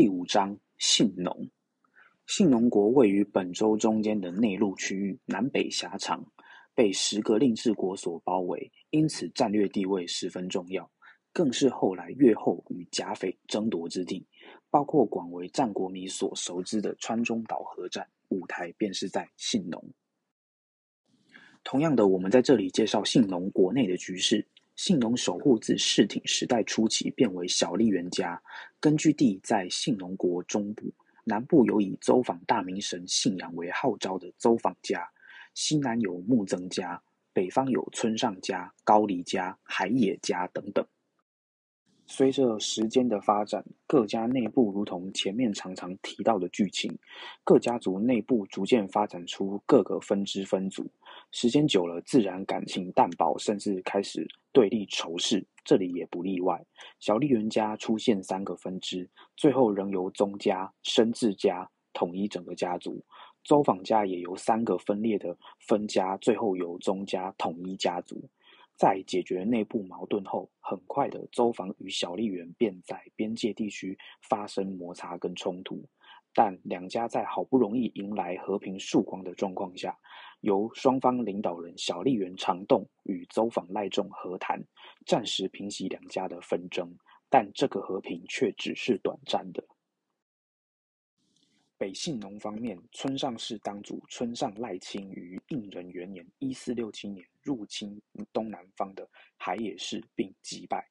第五章信农。信农国位于本州中间的内陆区域，南北狭长，被十个令制国所包围，因此战略地位十分重要，更是后来越后与甲斐争夺之地。包括广为战国迷所熟知的川中岛合战，舞台便是在信农。同样的，我们在这里介绍信农国内的局势。信农守护自室町时代初期变为小笠原家，根据地在信农国中部，南部有以邹访大明神信仰为号召的邹访家，西南有木曾家，北方有村上家、高梨家、海野家等等。随着时间的发展，各家内部如同前面常常提到的剧情，各家族内部逐渐发展出各个分支分组。时间久了，自然感情淡薄，甚至开始对立仇视。这里也不例外。小笠原家出现三个分支，最后仍由宗家、生治家统一整个家族。周访家也由三个分裂的分家，最后由宗家统一家族。在解决内部矛盾后，很快的，周防与小笠原便在边界地区发生摩擦跟冲突。但两家在好不容易迎来和平曙光的状况下，由双方领导人小笠原长栋与周访赖仲和谈，暂时平息两家的纷争。但这个和平却只是短暂的。北信农方面，村上氏当主村上赖清于应仁元年（一四六七年）入侵东南方的海野氏，并击败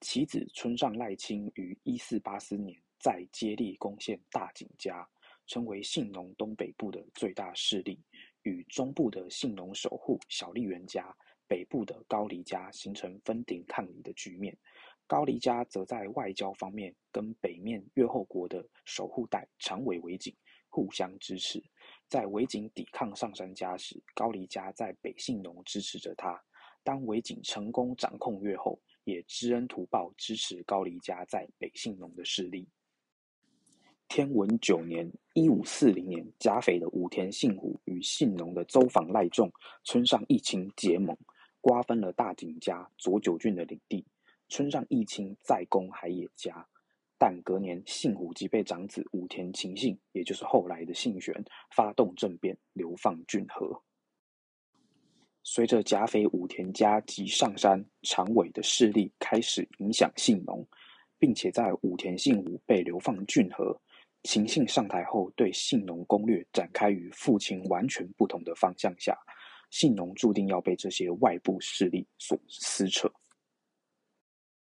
其子村上赖清于一四八四年再接力攻陷大井家，成为信农东北部的最大势力，与中部的信农守护小笠原家、北部的高黎家形成分庭抗礼的局面。高黎家则在外交方面跟北面越后国的守护代长尾维景互相支持。在维景抵抗上杉家时，高黎家在北信农支持着他。当维景成功掌控越后，也知恩图报，支持高黎家在北信农的势力。天文九年（一五四零年），甲斐的武田信虎与信农的周访赖仲、村上义清结盟，瓜分了大井家左九郡的领地。村上义清再攻海野家，但隔年信虎即被长子武田晴信，也就是后来的信玄，发动政变，流放骏河。随着甲斐武田家及上山长尾的势力开始影响信农，并且在武田信虎被流放骏河，晴信上台后对信农攻略展开与父亲完全不同的方向下，信农注定要被这些外部势力所撕扯。